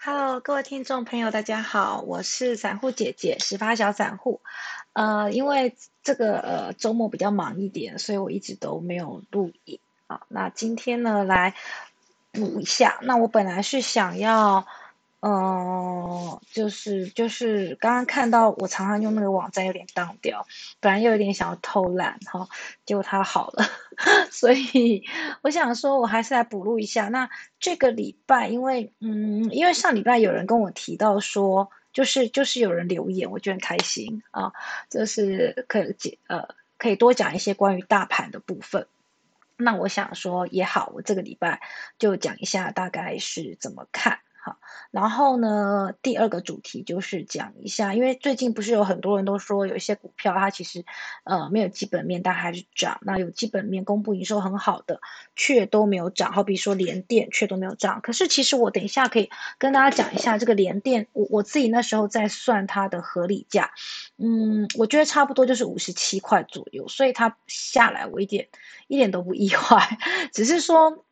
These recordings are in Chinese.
Hello，各位听众朋友，大家好，我是散户姐姐，十八小散户。呃，因为这个呃周末比较忙一点，所以我一直都没有录影啊。那今天呢，来补一下。那我本来是想要。嗯，就是就是刚刚看到我常常用那个网站有点当掉，本来又有点想要偷懒哈，结果它好了，所以我想说我还是来补录一下。那这个礼拜，因为嗯，因为上礼拜有人跟我提到说，就是就是有人留言，我觉得很开心啊，就是可以呃可以多讲一些关于大盘的部分。那我想说也好，我这个礼拜就讲一下大概是怎么看。然后呢，第二个主题就是讲一下，因为最近不是有很多人都说有一些股票它其实呃没有基本面，但还是涨；那有基本面公布营收很好的，却都没有涨。好比说联电却都没有涨。可是其实我等一下可以跟大家讲一下这个联电，我我自己那时候在算它的合理价，嗯，我觉得差不多就是五十七块左右，所以它下来我一点一点都不意外，只是说。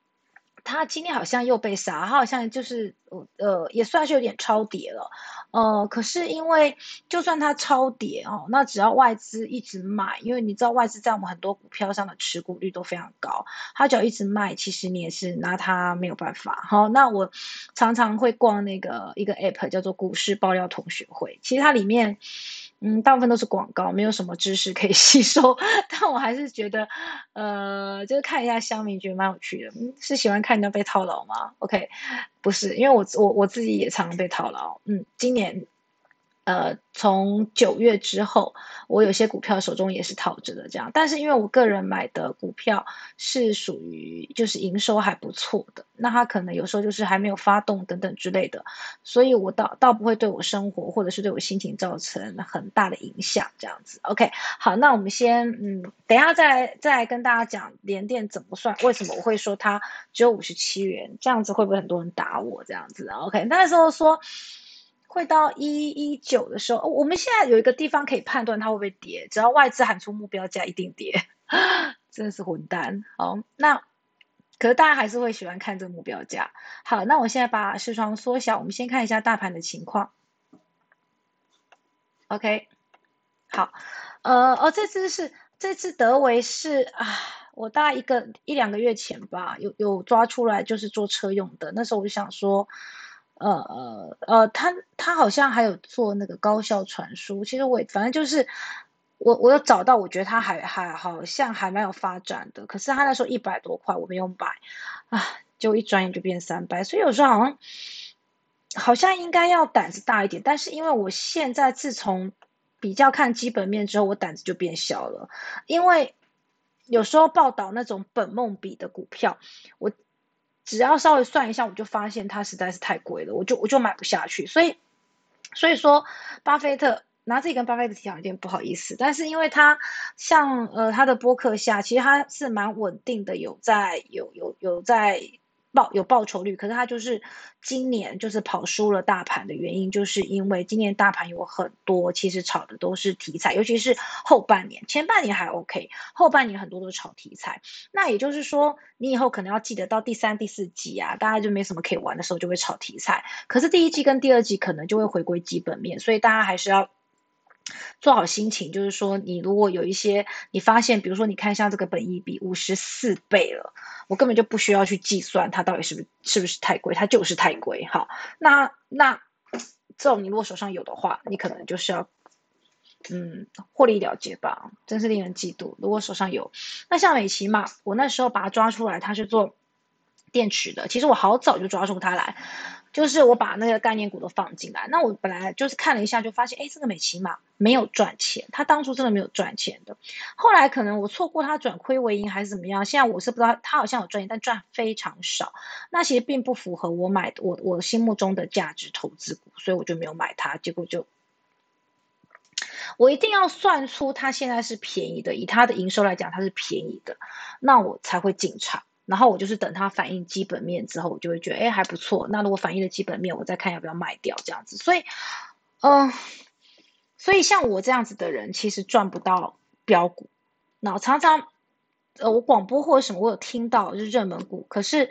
它今天好像又被杀，它好像就是呃也算是有点超跌了，呃，可是因为就算它超跌哦，那只要外资一直买，因为你知道外资在我们很多股票上的持股率都非常高，它只要一直卖，其实你也是拿它没有办法。好，那我常常会逛那个一个 app 叫做股市爆料同学会，其实它里面。嗯，大部分都是广告，没有什么知识可以 吸收。但我还是觉得，呃，就是看一下香民，觉得蛮有趣的。嗯，是喜欢看人家被套牢吗？OK，不是，因为我我我自己也常常被套牢。嗯，今年。呃，从九月之后，我有些股票手中也是套着的，这样。但是因为我个人买的股票是属于就是营收还不错的，那它可能有时候就是还没有发动等等之类的，所以我倒倒不会对我生活或者是对我心情造成很大的影响，这样子。OK，好，那我们先嗯，等一下再再跟大家讲联电怎么算，为什么我会说它只有五十七元，这样子会不会很多人打我这样子？OK，那时候说。会到一一九的时候，我们现在有一个地方可以判断它会不会跌，只要外资喊出目标价，一定跌，真的是混蛋。好，那可是大家还是会喜欢看这个目标价。好，那我现在把视窗缩小，我们先看一下大盘的情况。OK，好，呃，哦，这次是这次德维是啊，我大概一个一两个月前吧，有有抓出来就是做车用的，那时候我就想说。呃呃呃，他他好像还有做那个高效传输，其实我反正就是我我有找到，我觉得他还还好像还蛮有发展的。可是他那时候一百多块，我没有买啊，就一转眼就变三百，所以有时候好像好像应该要胆子大一点。但是因为我现在自从比较看基本面之后，我胆子就变小了，因为有时候报道那种本梦比的股票，我。只要稍微算一下，我就发现它实在是太贵了，我就我就买不下去。所以，所以说，巴菲特拿自己跟巴菲特提有点不好意思，但是因为他像呃他的播客下，其实他是蛮稳定的，有在有有有在。报有报酬率，可是它就是今年就是跑输了大盘的原因，就是因为今年大盘有很多其实炒的都是题材，尤其是后半年，前半年还 OK，后半年很多都是炒题材。那也就是说，你以后可能要记得到第三、第四季啊，大家就没什么可以玩的时候，就会炒题材。可是第一季跟第二季可能就会回归基本面，所以大家还是要。做好心情，就是说，你如果有一些你发现，比如说，你看像这个本益比五十四倍了，我根本就不需要去计算它到底是不是不是太贵，它就是太贵。好，那那这种你如果手上有的话，你可能就是要嗯获利了结吧，真是令人嫉妒。如果手上有，那像美琪嘛，我那时候把它抓出来，它是做电池的，其实我好早就抓住它来。就是我把那个概念股都放进来，那我本来就是看了一下，就发现，哎，这个美琪玛没有赚钱，它当初真的没有赚钱的。后来可能我错过它转亏为盈还是怎么样，现在我是不知道它好像有赚钱，但赚非常少。那其实并不符合我买我我心目中的价值投资股，所以我就没有买它。结果就我一定要算出它现在是便宜的，以它的营收来讲，它是便宜的，那我才会进场。然后我就是等它反映基本面之后，我就会觉得哎还不错。那如果反映了基本面，我再看要不要卖掉这样子。所以，嗯，所以像我这样子的人，其实赚不到标股。那常常，呃，我广播或者什么，我有听到就是热门股，可是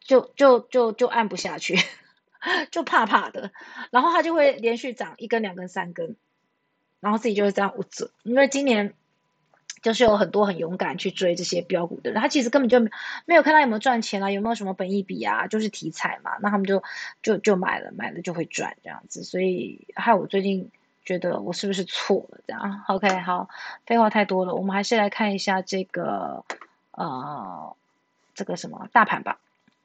就就就就按不下去。就怕怕的，然后它就会连续涨一根、两根、三根，然后自己就会这样捂着，因为今年。就是有很多很勇敢去追这些标股的人，他其实根本就没有看他有没有赚钱啊，有没有什么本益比啊，就是题材嘛，那他们就就就买了，买了就会赚这样子，所以害我最近觉得我是不是错了这样？OK，好，废话太多了，我们还是来看一下这个呃这个什么大盘吧。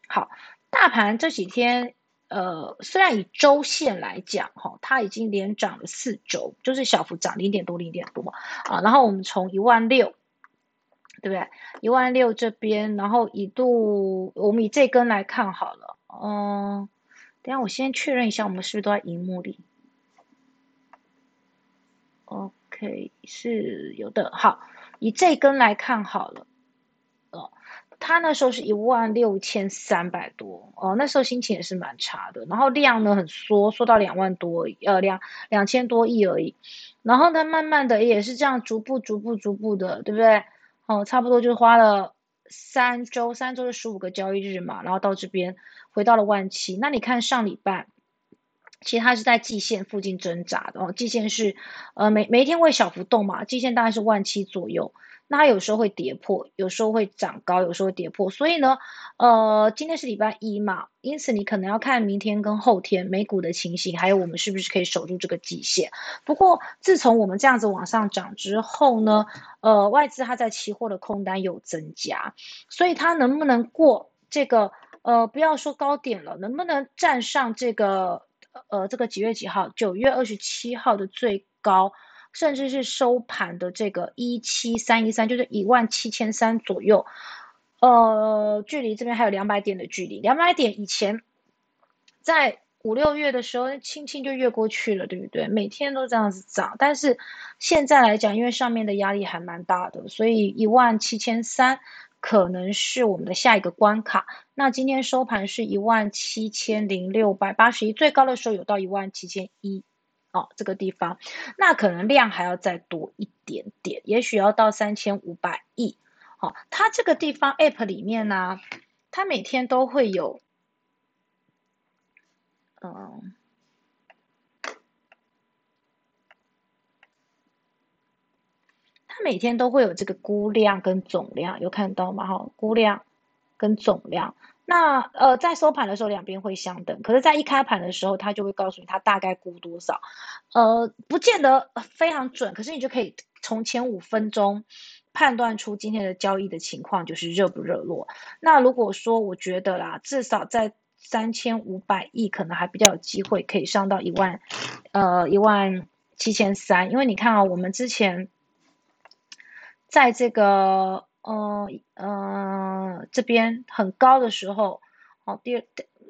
好，大盘这几天。呃，虽然以周线来讲，哈，它已经连涨了四周，就是小幅涨零点多，零点多啊。然后我们从一万六，对不对？一万六这边，然后一度我们以这根来看好了，嗯，等下我先确认一下，我们是不是都在荧幕里？OK，是有的。好，以这根来看好了。它那时候是一万六千三百多哦，那时候心情也是蛮差的。然后量呢很缩，缩到两万多，呃两两千多亿而已。然后他，慢慢的也是这样逐步逐步逐步的，对不对？哦，差不多就花了三周，三周是十五个交易日嘛，然后到这边回到了万七。那你看上礼拜，其实它是在季线附近挣扎的哦，季线是呃每每一天会小幅动嘛，季线大概是万七左右。那它有时候会跌破，有时候会涨高，有时候会跌破。所以呢，呃，今天是礼拜一嘛，因此你可能要看明天跟后天美股的情形，还有我们是不是可以守住这个极限。不过自从我们这样子往上涨之后呢，呃，外资它在期货的空单有增加，所以它能不能过这个呃，不要说高点了，能不能站上这个呃这个几月几号？九月二十七号的最高？甚至是收盘的这个一七三一三，就是一万七千三左右，呃，距离这边还有两百点的距离。两百点以前，在五六月的时候，轻轻就越过去了，对不对？每天都这样子涨。但是现在来讲，因为上面的压力还蛮大的，所以一万七千三可能是我们的下一个关卡。那今天收盘是一万七千零六百八十一，最高的时候有到一万七千一。哦，这个地方，那可能量还要再多一点点，也许要到三千五百亿。好，它这个地方 App 里面呢，它每天都会有，嗯，它每天都会有这个估量跟总量，有看到吗？哈，估量跟总量。那呃，在收盘的时候两边会相等，可是，在一开盘的时候，它就会告诉你它大概估多少，呃，不见得非常准，可是你就可以从前五分钟判断出今天的交易的情况，就是热不热络。那如果说我觉得啦，至少在三千五百亿可能还比较有机会可以上到一万，呃，一万七千三，因为你看啊，我们之前在这个。呃呃，这边很高的时候，好，第二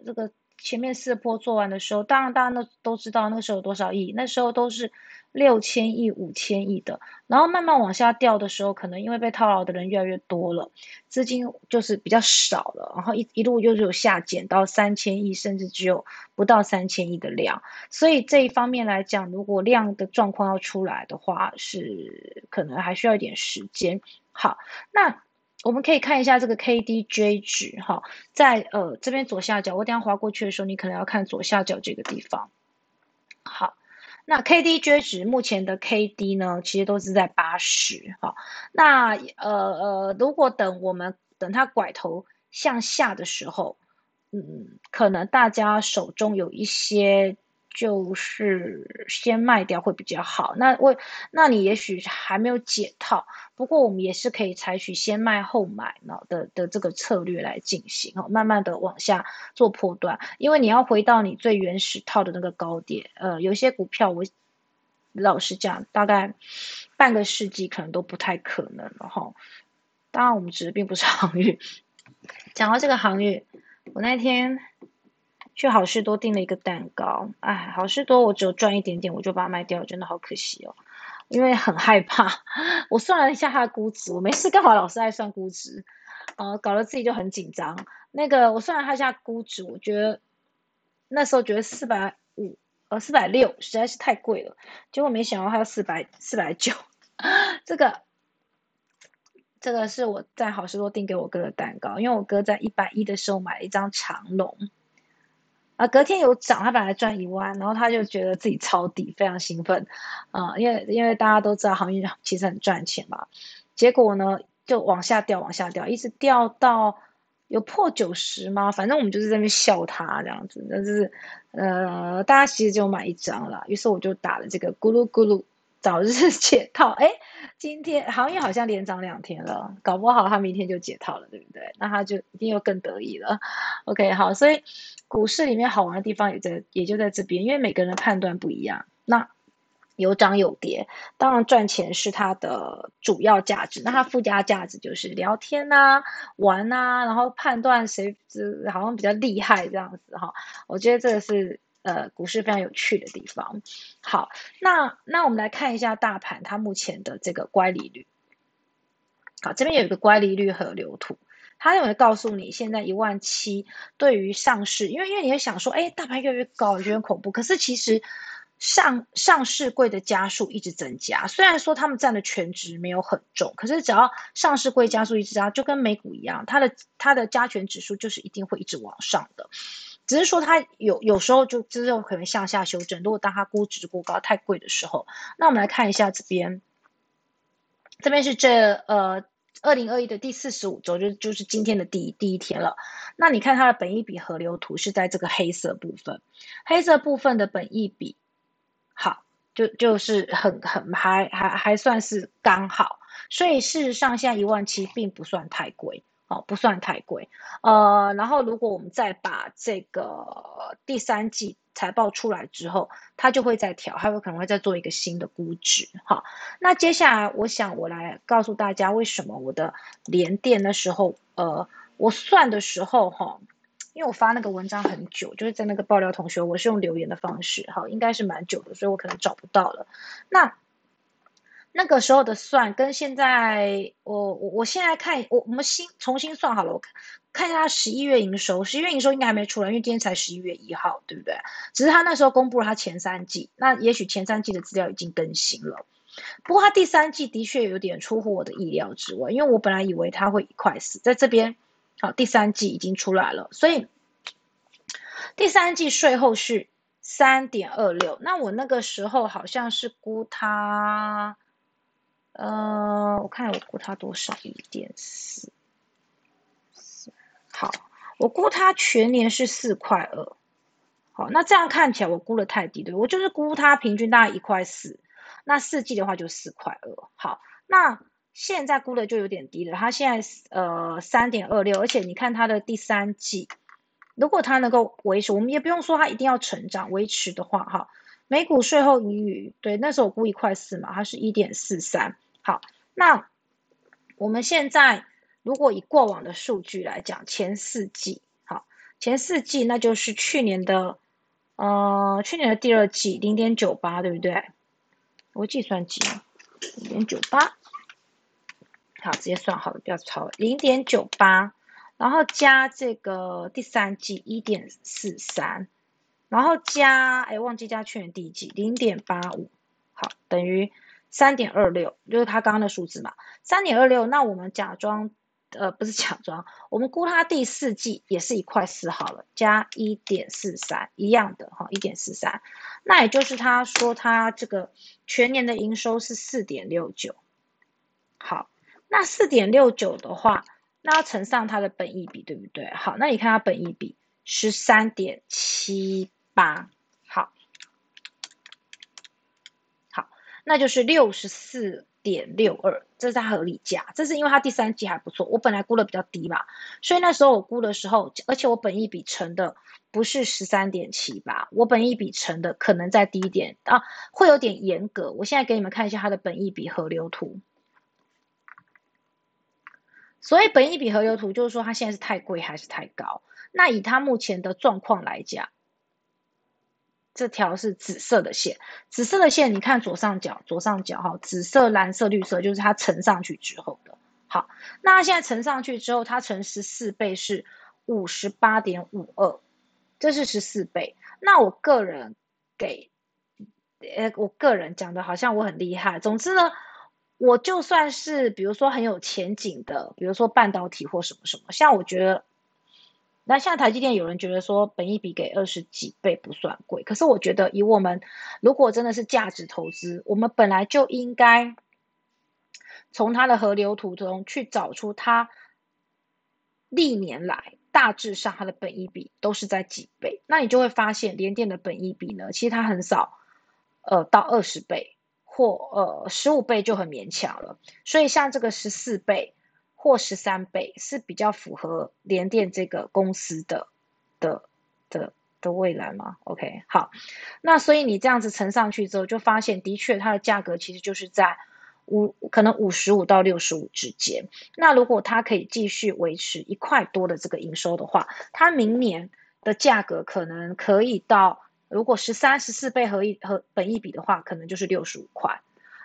这个前面四波做完的时候，当然大家都都知道那个时候有多少亿，那时候都是六千亿、五千亿的，然后慢慢往下掉的时候，可能因为被套牢的人越来越多了，资金就是比较少了，然后一一路就是有下减到三千亿，甚至只有不到三千亿的量，所以这一方面来讲，如果量的状况要出来的话，是可能还需要一点时间。好，那我们可以看一下这个 KDJ 值哈，在呃这边左下角，我等下划过去的时候，你可能要看左下角这个地方。好，那 KDJ 值目前的 KD 呢，其实都是在八十哈。那呃呃，如果等我们等它拐头向下的时候，嗯，可能大家手中有一些。就是先卖掉会比较好。那我，那你也许还没有解套，不过我们也是可以采取先卖后买呢的的这个策略来进行，慢慢的往下做破断。因为你要回到你最原始套的那个高点，呃，有些股票我老实讲，大概半个世纪可能都不太可能了哈。当然，我们指的并不是航运。讲到这个航运，我那天。去好事多订了一个蛋糕，哎，好事多我只有赚一点点，我就把它卖掉，真的好可惜哦，因为很害怕。我算了一下它的估值，我没事干嘛老是爱算估值，呃，搞得自己就很紧张。那个我算了它一下估值，我觉得那时候觉得四百五，呃，四百六实在是太贵了，结果没想到它要四百四百九。这个这个是我在好事多订给我哥的蛋糕，因为我哥在一百一的时候买了一张长龙。啊，隔天有涨，他本来赚一万，然后他就觉得自己抄底，非常兴奋，啊，因为因为大家都知道航运其实很赚钱嘛，结果呢就往下掉，往下掉，一直掉到有破九十吗？反正我们就是在那边笑他这样子，但是呃，大家其实就买一张了，于是我就打了这个咕噜咕噜早日 解套，哎。今天行业好像连涨两天了，搞不好他明天就解套了，对不对？那他就一定又更得意了。OK，好，所以股市里面好玩的地方也在，也就在这边，因为每个人的判断不一样。那有涨有跌，当然赚钱是它的主要价值，那它附加价值就是聊天呐、玩呐，然后判断谁好像比较厉害这样子哈。我觉得这个是。呃，股市非常有趣的地方。好，那那我们来看一下大盘它目前的这个乖离率。好，这边有一个乖离率和流图，它有没有告诉你现在一万七对于上市？因为因为你会想说，哎，大盘越来越高，觉得恐怖。可是其实上上市柜的家数一直增加，虽然说他们占的全值没有很重，可是只要上市柜家数一直加，就跟美股一样，它的它的加权指数就是一定会一直往上的。只是说它有有时候就之后可能向下修正，如果当它估值过高太贵的时候，那我们来看一下这边，这边是这呃二零二一的第四十五周，就就是今天的第一第一天了。那你看它的本益比河流图是在这个黑色部分，黑色部分的本益比好，就就是很很还还还算是刚好，所以事实上现在一万七并不算太贵。哦，不算太贵，呃，然后如果我们再把这个第三季财报出来之后，它就会再调，它有可能会再做一个新的估值。好，那接下来我想我来告诉大家，为什么我的连电的时候，呃，我算的时候哈，因为我发那个文章很久，就是在那个爆料同学，我是用留言的方式，好，应该是蛮久的，所以我可能找不到了。那那个时候的算跟现在，我我我现在看，我我们新重新算好了，我看看一下十一月营收，十一月营收应该还没出来，因为今天才十一月一号，对不对？只是他那时候公布了他前三季，那也许前三季的资料已经更新了。不过他第三季的确有点出乎我的意料之外，因为我本来以为他会一块四，在这边，好，第三季已经出来了，所以第三季税后是三点二六，那我那个时候好像是估他。呃，我看我估它多少？一点四，好，我估它全年是四块二。好，那这样看起来我估的太低，对我就是估它平均大概一块四，那四季的话就四块二。好，那现在估的就有点低了，它现在呃三点二六，而且你看它的第三季，如果它能够维持，我们也不用说它一定要成长，维持的话，哈，每股税后盈余，对，那时候我估一块四嘛，它是一点四三。好，那我们现在如果以过往的数据来讲，前四季，好，前四季那就是去年的，呃，去年的第二季零点九八，对不对？我计算机零点九八，好，直接算好了，不要抄，零点九八，然后加这个第三季一点四三，然后加，哎，忘记加去年第一季零点八五，好，等于。三点二六就是他刚刚的数字嘛，三点二六，那我们假装，呃，不是假装，我们估它第四季也是一块四好了，加一点四三一样的哈，一点四三，那也就是他说他这个全年的营收是四点六九，好，那四点六九的话，那要乘上它的本益比对不对？好，那你看它本益比十三点七八。那就是六十四点六二，这是它合理价。这是因为它第三季还不错，我本来估的比较低嘛，所以那时候我估的时候，而且我本益比乘的不是十三点七八，我本益比乘的可能再低一点啊，会有点严格。我现在给你们看一下它的本益比河流图。所以本益比河流图就是说它现在是太贵还是太高？那以它目前的状况来讲。这条是紫色的线，紫色的线，你看左上角，左上角哈，紫色、蓝色、绿色，就是它乘上去之后的。好，那现在乘上去之后，它乘十四倍是五十八点五二，这是十四倍。那我个人给，呃，我个人讲的好像我很厉害。总之呢，我就算是比如说很有前景的，比如说半导体或什么什么，像我觉得。那现在台积电有人觉得说，本益比给二十几倍不算贵，可是我觉得以我们如果真的是价值投资，我们本来就应该从它的河流图中去找出它历年来大致上它的本益比都是在几倍，那你就会发现联电的本益比呢，其实它很少，呃，到二十倍或呃十五倍就很勉强了，所以像这个十四倍。或十三倍是比较符合联电这个公司的的的的未来吗？OK，好，那所以你这样子乘上去之后，就发现的确它的价格其实就是在五可能五十五到六十五之间。那如果它可以继续维持一块多的这个营收的话，它明年的价格可能可以到，如果十三十四倍合一和本一比的话，可能就是六十五块。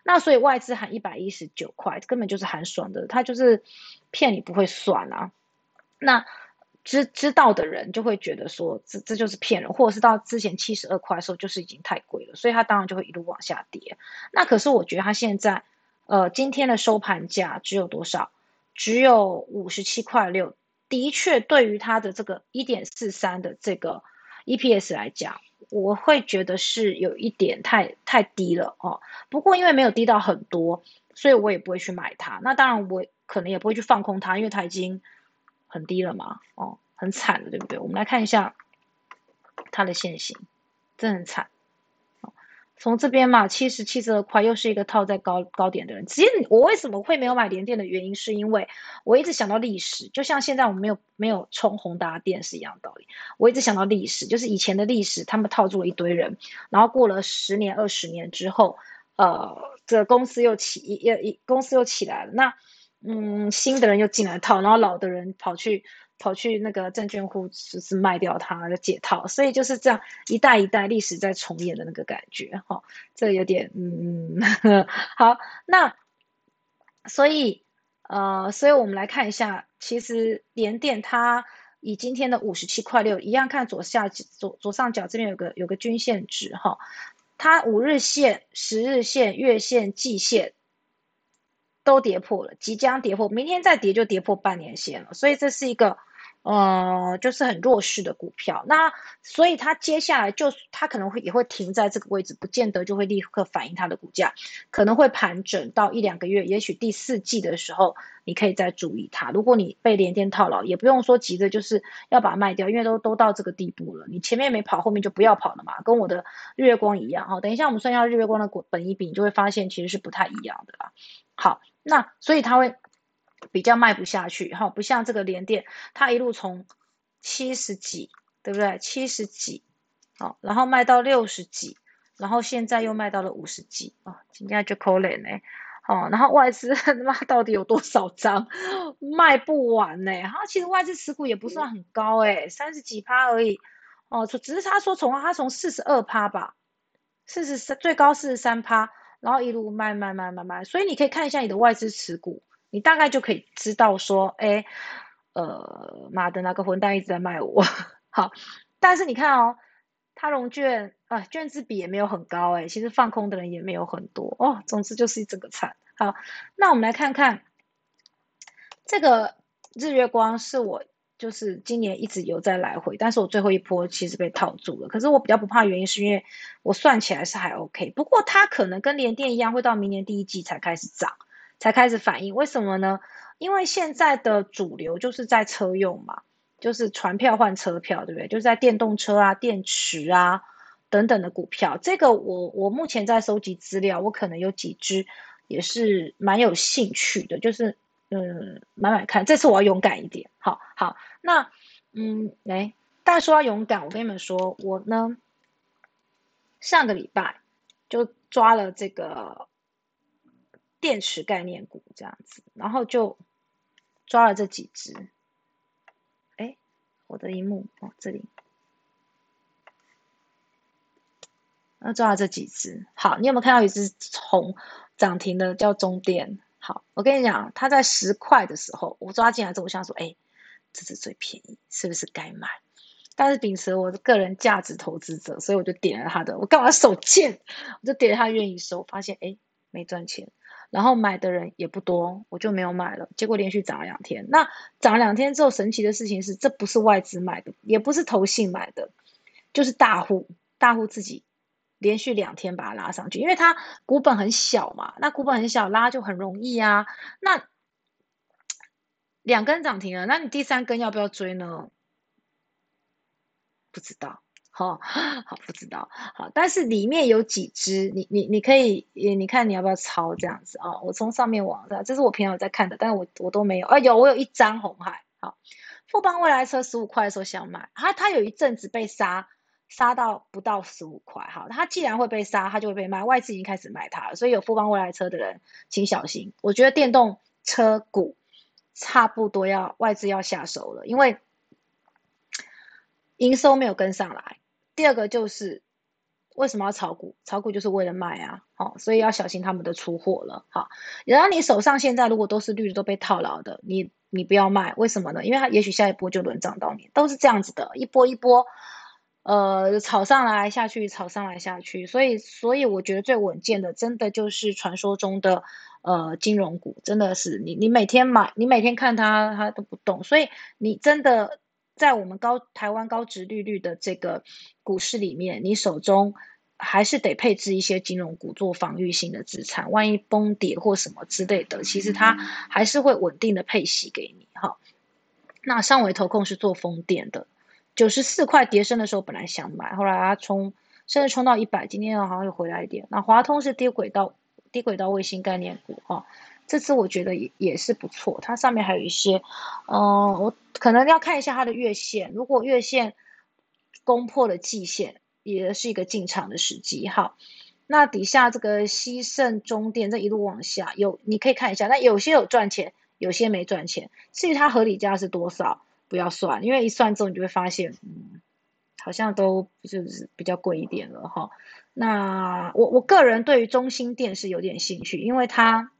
那所以外资喊一百一十九块，根本就是喊爽的，他就是骗你不会算啊。那知知道的人就会觉得说，这这就是骗人，或者是到之前七十二块的时候，就是已经太贵了，所以他当然就会一路往下跌。那可是我觉得他现在，呃，今天的收盘价只有多少？只有五十七块六，的确对于它的这个一点四三的这个 EPS 来讲。我会觉得是有一点太太低了哦，不过因为没有低到很多，所以我也不会去买它。那当然我可能也不会去放空它，因为它已经很低了嘛，哦，很惨了，对不对？我们来看一下它的线形，真的很惨。从这边嘛，七十七十二块，又是一个套在高高点的人。其实我为什么会没有买联电的原因，是因为我一直想到历史，就像现在我们没有没有冲宏达电是一样道理。我一直想到历史，就是以前的历史，他们套住了一堆人，然后过了十年二十年之后，呃，这公司又起，又一公司又起来了。那嗯，新的人又进来套，然后老的人跑去。跑去那个证券户就是卖掉它就解套，所以就是这样一代一代历史在重演的那个感觉哈，这有点嗯好，那所以呃，所以我们来看一下，其实联电它以今天的五十七块六一样，看左下左左上角这边有个有个均线值哈，它五日线、十日线、月线、季线都跌破了，即将跌破，明天再跌就跌破半年线了，所以这是一个。呃，就是很弱势的股票，那所以它接下来就它可能会也会停在这个位置，不见得就会立刻反映它的股价，可能会盘整到一两个月，也许第四季的时候你可以再注意它。如果你被连电套牢，也不用说急着就是要把它卖掉，因为都都到这个地步了，你前面没跑，后面就不要跑了嘛，跟我的日月光一样哈。等一下我们算一下日月光的股本一比，你就会发现其实是不太一样的啦。好，那所以它会。比较卖不下去哈，不像这个连电，它一路从七十几，对不对？七十几，好，然后卖到六十几，然后现在又卖到了五十几啊，今天就可怜呢，哦，然后外资 他妈到底有多少张卖不完呢？哈，其实外资持股也不算很高诶三十几趴而已，哦，只是他说从他从四十二趴吧，四十三最高四十三趴，然后一路卖卖卖卖卖，所以你可以看一下你的外资持股。你大概就可以知道说，哎，呃，妈的，那个混蛋一直在卖我。好，但是你看哦，他融券啊，券资比也没有很高，哎，其实放空的人也没有很多哦。总之就是一整个惨。好，那我们来看看这个日月光，是我就是今年一直有在来回，但是我最后一波其实被套住了。可是我比较不怕原因是因为我算起来是还 OK，不过它可能跟联电一样，会到明年第一季才开始涨。才开始反应，为什么呢？因为现在的主流就是在车用嘛，就是船票换车票，对不对？就是在电动车啊、电池啊等等的股票。这个我我目前在收集资料，我可能有几只也是蛮有兴趣的，就是嗯买买看。这次我要勇敢一点，好好。那嗯，来，但说要勇敢，我跟你们说，我呢上个礼拜就抓了这个。电池概念股这样子，然后就抓了这几只。哎，我的荧幕哦，这里，那抓了这几只。好，你有没有看到一只红涨停的叫中电？好，我跟你讲，它在十块的时候，我抓进来之后，我想说，哎，这是最便宜，是不是该买？但是秉持我的个人价值投资者，所以我就点了它的。我干嘛手贱？我就点了它愿意收，发现哎，没赚钱。然后买的人也不多，我就没有买了。结果连续涨了两天，那涨了两天之后，神奇的事情是，这不是外资买的，也不是投信买的，就是大户，大户自己连续两天把它拉上去，因为它股本很小嘛，那股本很小，拉就很容易啊。那两根涨停了，那你第三根要不要追呢？不知道。好好不知道好，但是里面有几只，你你你可以，你看你要不要抄这样子啊？我从上面往上，这是我平常有在看的，但是我我都没有啊。有我有一张红海，好，富邦未来车十五块的时候想买，它它有一阵子被杀，杀到不到十五块，好，它既然会被杀，它就会被卖，外资已经开始买它了，所以有富邦未来车的人请小心。我觉得电动车股差不多要外资要下手了，因为营收没有跟上来。第二个就是为什么要炒股？炒股就是为了卖啊，好，所以要小心他们的出货了，好。然后你手上现在如果都是绿的，都被套牢的，你你不要卖，为什么呢？因为它也许下一波就轮涨到你，都是这样子的，一波一波，呃，炒上来下去，炒上来下去，所以所以我觉得最稳健的，真的就是传说中的呃金融股，真的是你你每天买，你每天看它它都不动，所以你真的。在我们高台湾高值利率的这个股市里面，你手中还是得配置一些金融股做防御性的资产，万一崩跌或什么之类的，其实它还是会稳定的配息给你哈。那上维投控是做风电的，九十四块跌升的时候本来想买，后来它冲甚至冲到一百，今天好像又回来一点。那华通是低轨道低轨道卫星概念股哈。这次我觉得也也是不错，它上面还有一些，嗯，我可能要看一下它的月线，如果月线攻破了季线，也是一个进场的时机。好，那底下这个西盛中电这一路往下，有你可以看一下，那有些有赚钱，有些没赚钱。至于它合理价是多少，不要算，因为一算之后你就会发现，嗯，好像都就是比较贵一点了哈。那我我个人对于中心电是有点兴趣，因为它。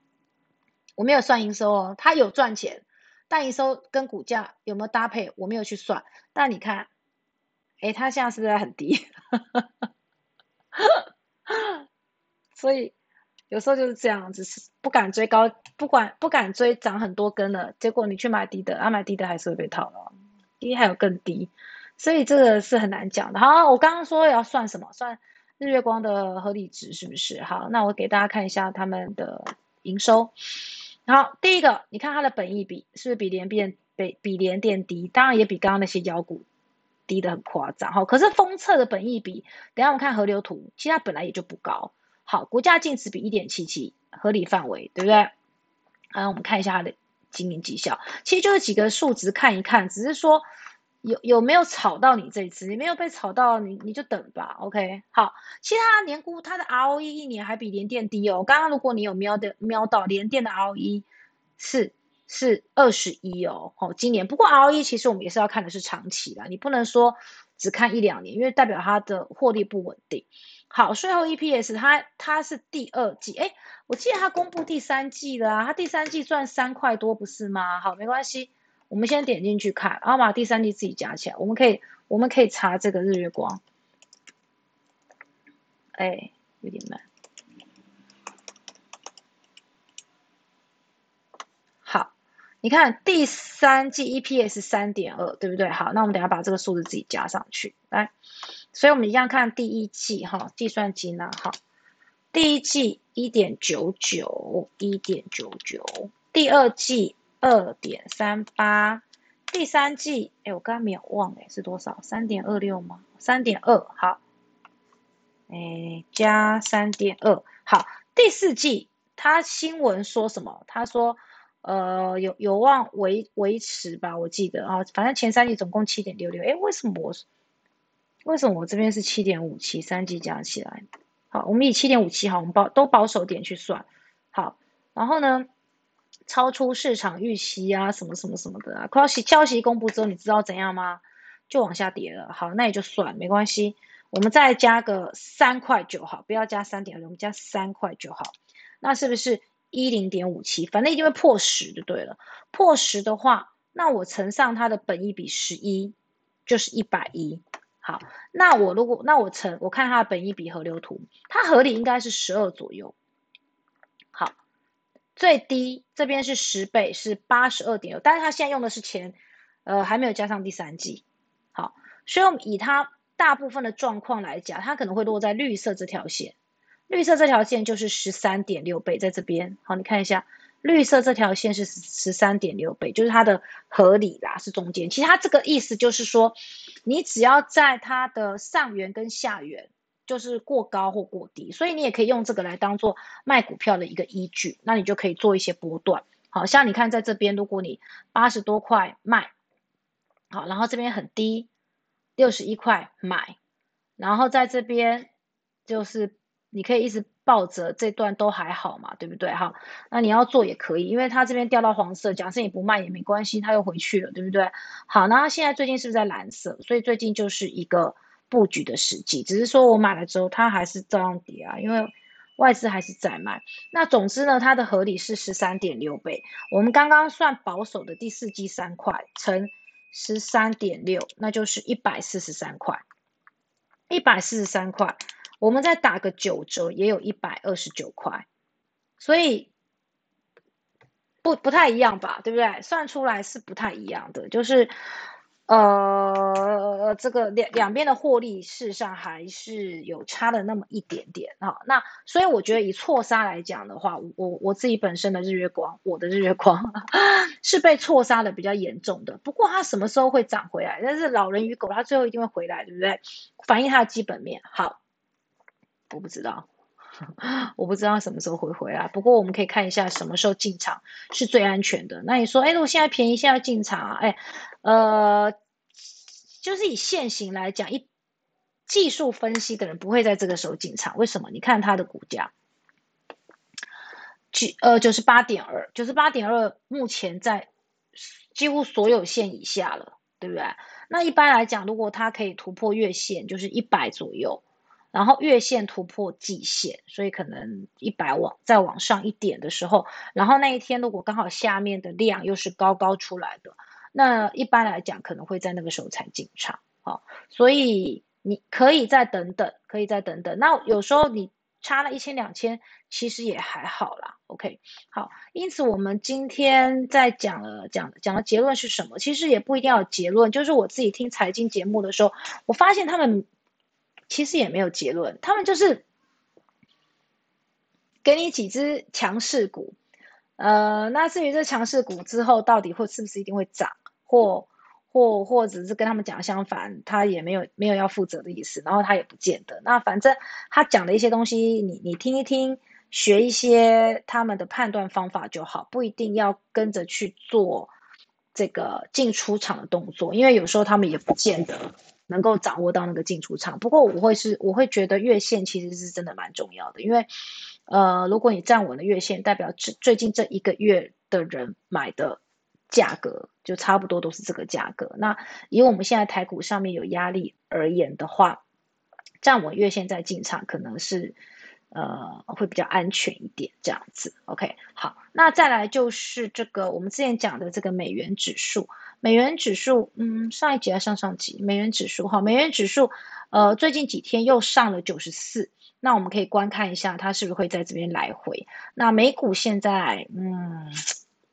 我没有算营收哦，它有赚钱，但营收跟股价有没有搭配，我没有去算。但你看，哎，它现在是不是很低？所以有时候就是这样子，是不敢追高，不管不敢追涨很多根了，结果你去买低的，啊，买低的还是会被套牢，低还有更低，所以这个是很难讲的。好，我刚刚说要算什么？算日月光的合理值是不是？好，那我给大家看一下他们的营收。好，第一个，你看它的本益比是不是比联变比比联电低？当然也比刚刚那些妖股低的很夸张。哈，可是封测的本益比，等下我们看河流图，其实它本来也就不高。好，股价净值比一点七七，合理范围，对不对？好，我们看一下它的经营绩效，其实就是几个数值看一看，只是说。有有没有炒到你这一次？你没有被炒到，你你就等吧。OK，好，其他年估它的 ROE 一年还比联电低哦。刚刚如果你有瞄的瞄到联电的 ROE 是是二十一哦。好，今年不过 ROE 其实我们也是要看的是长期的，你不能说只看一两年，因为代表它的获利不稳定。好，税后 EPS 它它是第二季，哎，我记得它公布第三季了啊，它第三季赚三块多不是吗？好，没关系。我们先点进去看，然后把第三季自己加起来。我们可以，我们可以查这个日月光。哎，有点慢。好，你看第三季 EPS 三点二，对不对？好，那我们等下把这个数字自己加上去。来，所以我们一样看第一季哈，计算机呢，好，第一季一点九九，一点九九，第二季。二点三八，第三季，哎，我刚刚没有忘，哎，是多少？三点二六吗？三点二，好，哎，加三点二，好，第四季，他新闻说什么？他说，呃，有有望维维持吧，我记得啊，反正前三季总共七点六六，哎，为什么我，为什么我这边是七点五七？三季加起来，好，我们以七点五七，好，我们保都保守点去算，好，然后呢？超出市场预期啊，什么什么什么的啊！消息消息公布之后，你知道怎样吗？就往下跌了。好，那也就算没关系。我们再加个三块九好，不要加三点六，我们加三块九好。那是不是一零点五七？反正一定会破十就对了。破十的话，那我乘上它的本益比十一，就是一百一。好，那我如果那我乘，我看它的本益比河流图，它合理应该是十二左右。最低这边是十倍，是八十二点六，但是它现在用的是前，呃，还没有加上第三季。好，所以我们以它大部分的状况来讲，它可能会落在绿色这条线，绿色这条线就是十三点六倍，在这边。好，你看一下，绿色这条线是十三点六倍，就是它的合理啦，是中间。其实它这个意思就是说，你只要在它的上缘跟下缘。就是过高或过低，所以你也可以用这个来当做卖股票的一个依据，那你就可以做一些波段。好像你看在这边，如果你八十多块卖，好，然后这边很低，六十一块买，然后在这边就是你可以一直抱着这段都还好嘛，对不对？哈，那你要做也可以，因为它这边掉到黄色，假设你不卖也没关系，它又回去了，对不对？好，那现在最近是不是在蓝色？所以最近就是一个。布局的时机，只是说我买了之后，它还是照样跌啊，因为外资还是在卖。那总之呢，它的合理是十三点六倍。我们刚刚算保守的第四季三块乘十三点六，那就是一百四十三块。一百四十三块，我们再打个九折，也有一百二十九块。所以不不太一样吧，对不对？算出来是不太一样的，就是。呃，这个两两边的获利事实上还是有差了那么一点点啊。那所以我觉得以错杀来讲的话，我我自己本身的日月光，我的日月光 是被错杀的比较严重的。不过它什么时候会涨回来？但是老人与狗，它最后一定会回来，对不对？反映它的基本面好，我不知道，我不知道什么时候会回来。不过我们可以看一下什么时候进场是最安全的。那你说，哎，如果现在便宜，现在进场啊？哎。呃，就是以现行来讲，一技术分析的人不会在这个时候进场。为什么？你看它的股价，九呃九十八点二，九十八点二，目前在几乎所有线以下了，对不对？那一般来讲，如果它可以突破月线，就是一百左右，然后月线突破季线，所以可能一百往再往上一点的时候，然后那一天如果刚好下面的量又是高高出来的。那一般来讲，可能会在那个时候才进场，好，所以你可以再等等，可以再等等。那有时候你差了一千两千，其实也还好啦。OK，好，因此我们今天在讲了讲讲的结论是什么？其实也不一定要结论，就是我自己听财经节目的时候，我发现他们其实也没有结论，他们就是给你几只强势股，呃，那至于这强势股之后到底会是不是一定会涨？或或或者是跟他们讲相反，他也没有没有要负责的意思，然后他也不见得。那反正他讲的一些东西，你你听一听，学一些他们的判断方法就好，不一定要跟着去做这个进出场的动作，因为有时候他们也不见得能够掌握到那个进出场。不过我会是我会觉得月线其实是真的蛮重要的，因为呃，如果你站稳了月线，代表最最近这一个月的人买的。价格就差不多都是这个价格。那以我们现在台股上面有压力而言的话，站稳月线再进场，可能是呃会比较安全一点这样子。OK，好，那再来就是这个我们之前讲的这个美元指数，美元指数，嗯，上一集还上上集，美元指数哈，美元指数呃最近几天又上了九十四，那我们可以观看一下它是不是会在这边来回。那美股现在嗯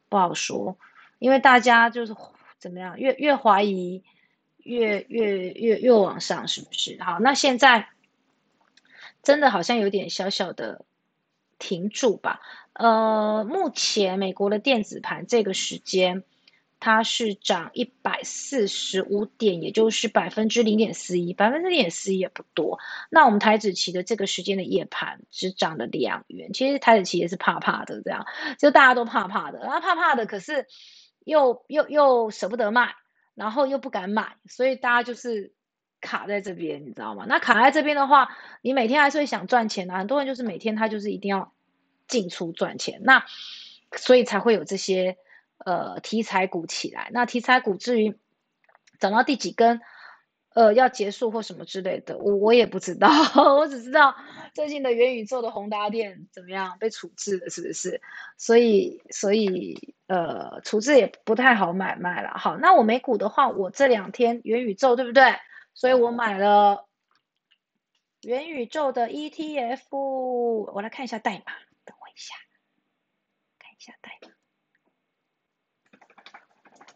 不好说。因为大家就是怎么样，越越怀疑，越越越越往上，是不是？好，那现在真的好像有点小小的停住吧。呃，目前美国的电子盘这个时间它是涨一百四十五点，也就是百分之零点四一，百分之零点四一也不多。那我们台子期的这个时间的夜盘只涨了两元，其实台子期也是怕怕的，这样就大家都怕怕的，然后怕怕的，可是。又又又舍不得卖，然后又不敢买，所以大家就是卡在这边，你知道吗？那卡在这边的话，你每天还是会想赚钱的。很多人就是每天他就是一定要进出赚钱，那所以才会有这些呃题材股起来。那题材股至于涨到第几根？呃，要结束或什么之类的，我我也不知道，我只知道最近的元宇宙的宏达电怎么样被处置了，是不是？所以所以呃，处置也不太好买卖了。好，那我美股的话，我这两天元宇宙对不对？所以我买了元宇宙的 ETF，我来看一下代码，等我一下，看一下代码。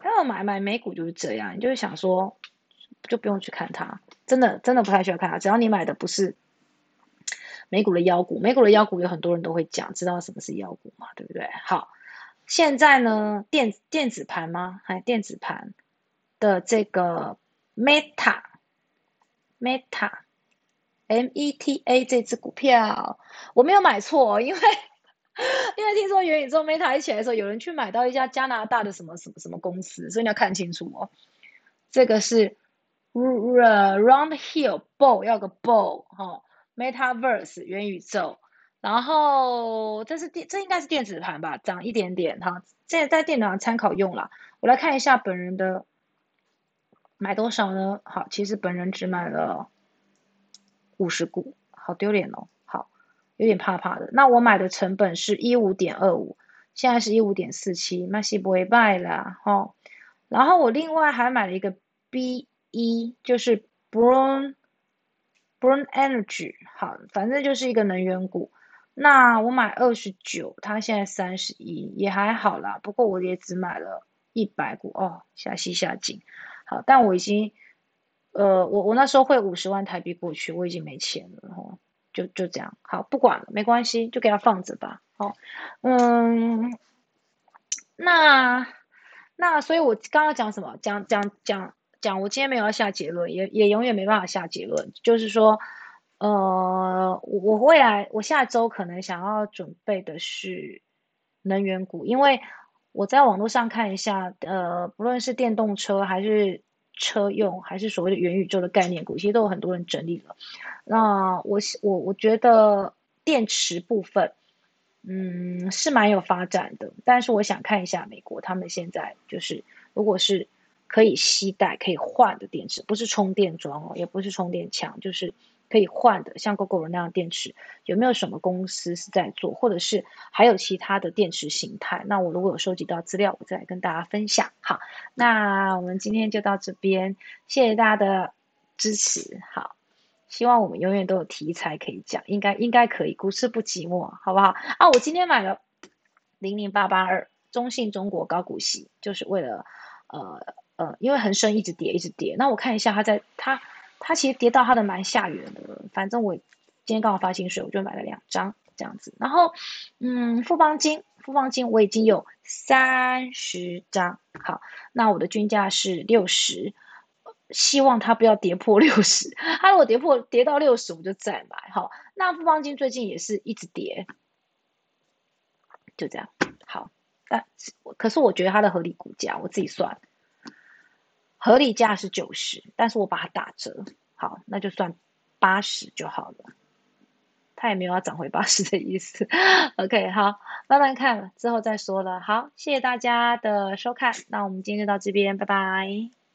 要买买美股就是这样，就是想说，就不用去看它，真的真的不太需要看它，只要你买的不是美股的妖股，美股的妖股有很多人都会讲，知道什么是妖股嘛，对不对？好，现在呢，电电子盘吗？还电子盘的这个 Meta Meta M E T A 这只股票，我没有买错，因为。因为听说元宇宙 Meta 一起来的时候，有人去买到一家加拿大的什么什么什么公司，所以你要看清楚哦。这个是 Round Hill Ball 要个 Ball 哈，Metaverse 元宇宙，然后这是电这应该是电子盘吧，涨一点点哈，现在在电脑上参考用了。我来看一下本人的买多少呢？好，其实本人只买了五十股，好丢脸哦。好有点怕怕的。那我买的成本是一五点二五，现在是一五点四七，那是不会败啦，哈。然后我另外还买了一个 B 一，就是 Brown Brown Energy，好，反正就是一个能源股。那我买二十九，它现在三十一，也还好啦。不过我也只买了一百股哦，下西下井。好，但我已经，呃，我我那时候汇五十万台币过去，我已经没钱了，哈。就就这样，好，不管了，没关系，就给它放着吧。好，嗯，那那所以，我刚刚讲什么？讲讲讲讲，我今天没有要下结论，也也永远没办法下结论。就是说，呃，我我未来我下周可能想要准备的是能源股，因为我在网络上看一下，呃，不论是电动车还是。车用还是所谓的元宇宙的概念股，其实都有很多人整理了。那我我我觉得电池部分，嗯，是蛮有发展的。但是我想看一下美国，他们现在就是如果是可以携带、可以换的电池，不是充电桩哦，也不是充电枪，就是。可以换的，像 GoGo 那样电池，有没有什么公司是在做，或者是还有其他的电池形态？那我如果有收集到资料，我再来跟大家分享。好，那我们今天就到这边，谢谢大家的支持。好，希望我们永远都有题材可以讲，应该应该可以，股市不寂寞，好不好？啊，我今天买了零零八八二中信中国高股息，就是为了呃呃，因为恒生一直跌一直跌，那我看一下它在它。它其实跌到它的蛮下缘的，反正我今天刚好发薪水，我就买了两张这样子。然后，嗯，富邦金，富邦金我已经有三十张。好，那我的均价是六十，希望它不要跌破六十。它如果跌破跌到六十，我就再买。好，那富邦金最近也是一直跌，就这样。好，但可是我觉得它的合理股价，我自己算。合理价是九十，但是我把它打折，好，那就算八十就好了。它也没有要涨回八十的意思。OK，好，慢慢看，之后再说了。好，谢谢大家的收看，那我们今天就到这边，拜拜。